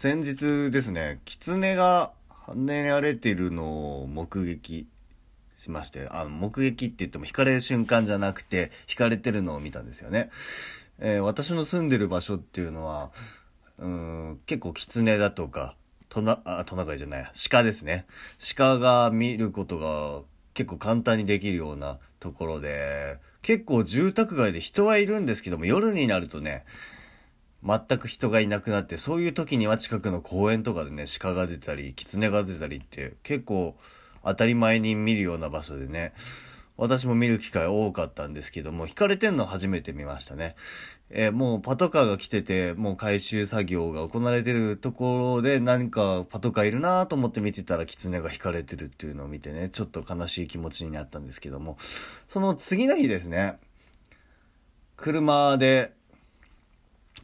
先日ですね、狐が跳ねられてるのを目撃しまして、あの、目撃って言っても惹かれる瞬間じゃなくて、惹かれてるのを見たんですよね。えー、私の住んでる場所っていうのは、うん、結構狐だとか、トナ、あ、トナカイじゃない、鹿ですね。鹿が見ることが結構簡単にできるようなところで、結構住宅街で人はいるんですけども、夜になるとね、全く人がいなくなって、そういう時には近くの公園とかでね、鹿が出たり、狐が出たりって結構当たり前に見るような場所でね、私も見る機会多かったんですけども、引かれてんの初めて見ましたね。えー、もうパトカーが来てて、もう回収作業が行われてるところで何かパトカーいるなと思って見てたら狐が引かれてるっていうのを見てね、ちょっと悲しい気持ちになったんですけども、その次の日ですね、車で、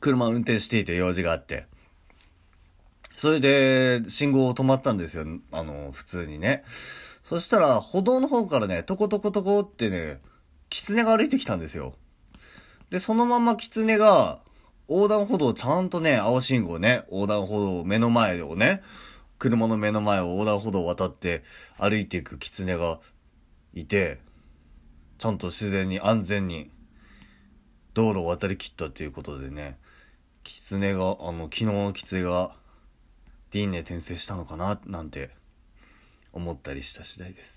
車を運転していて用事があって、それで信号を止まったんですよ、あの、普通にね。そしたら、歩道の方からね、トコトコトコってね、狐が歩いてきたんですよ。で、そのまま狐が、横断歩道ちゃんとね、青信号ね、横断歩道目の前をね、車の目の前を横断歩道を渡って歩いていく狐がいて、ちゃんと自然に安全に道路を渡りきったっていうことでね、狐が、あの、昨日の狐が D に転生したのかななんて思ったりした次第です。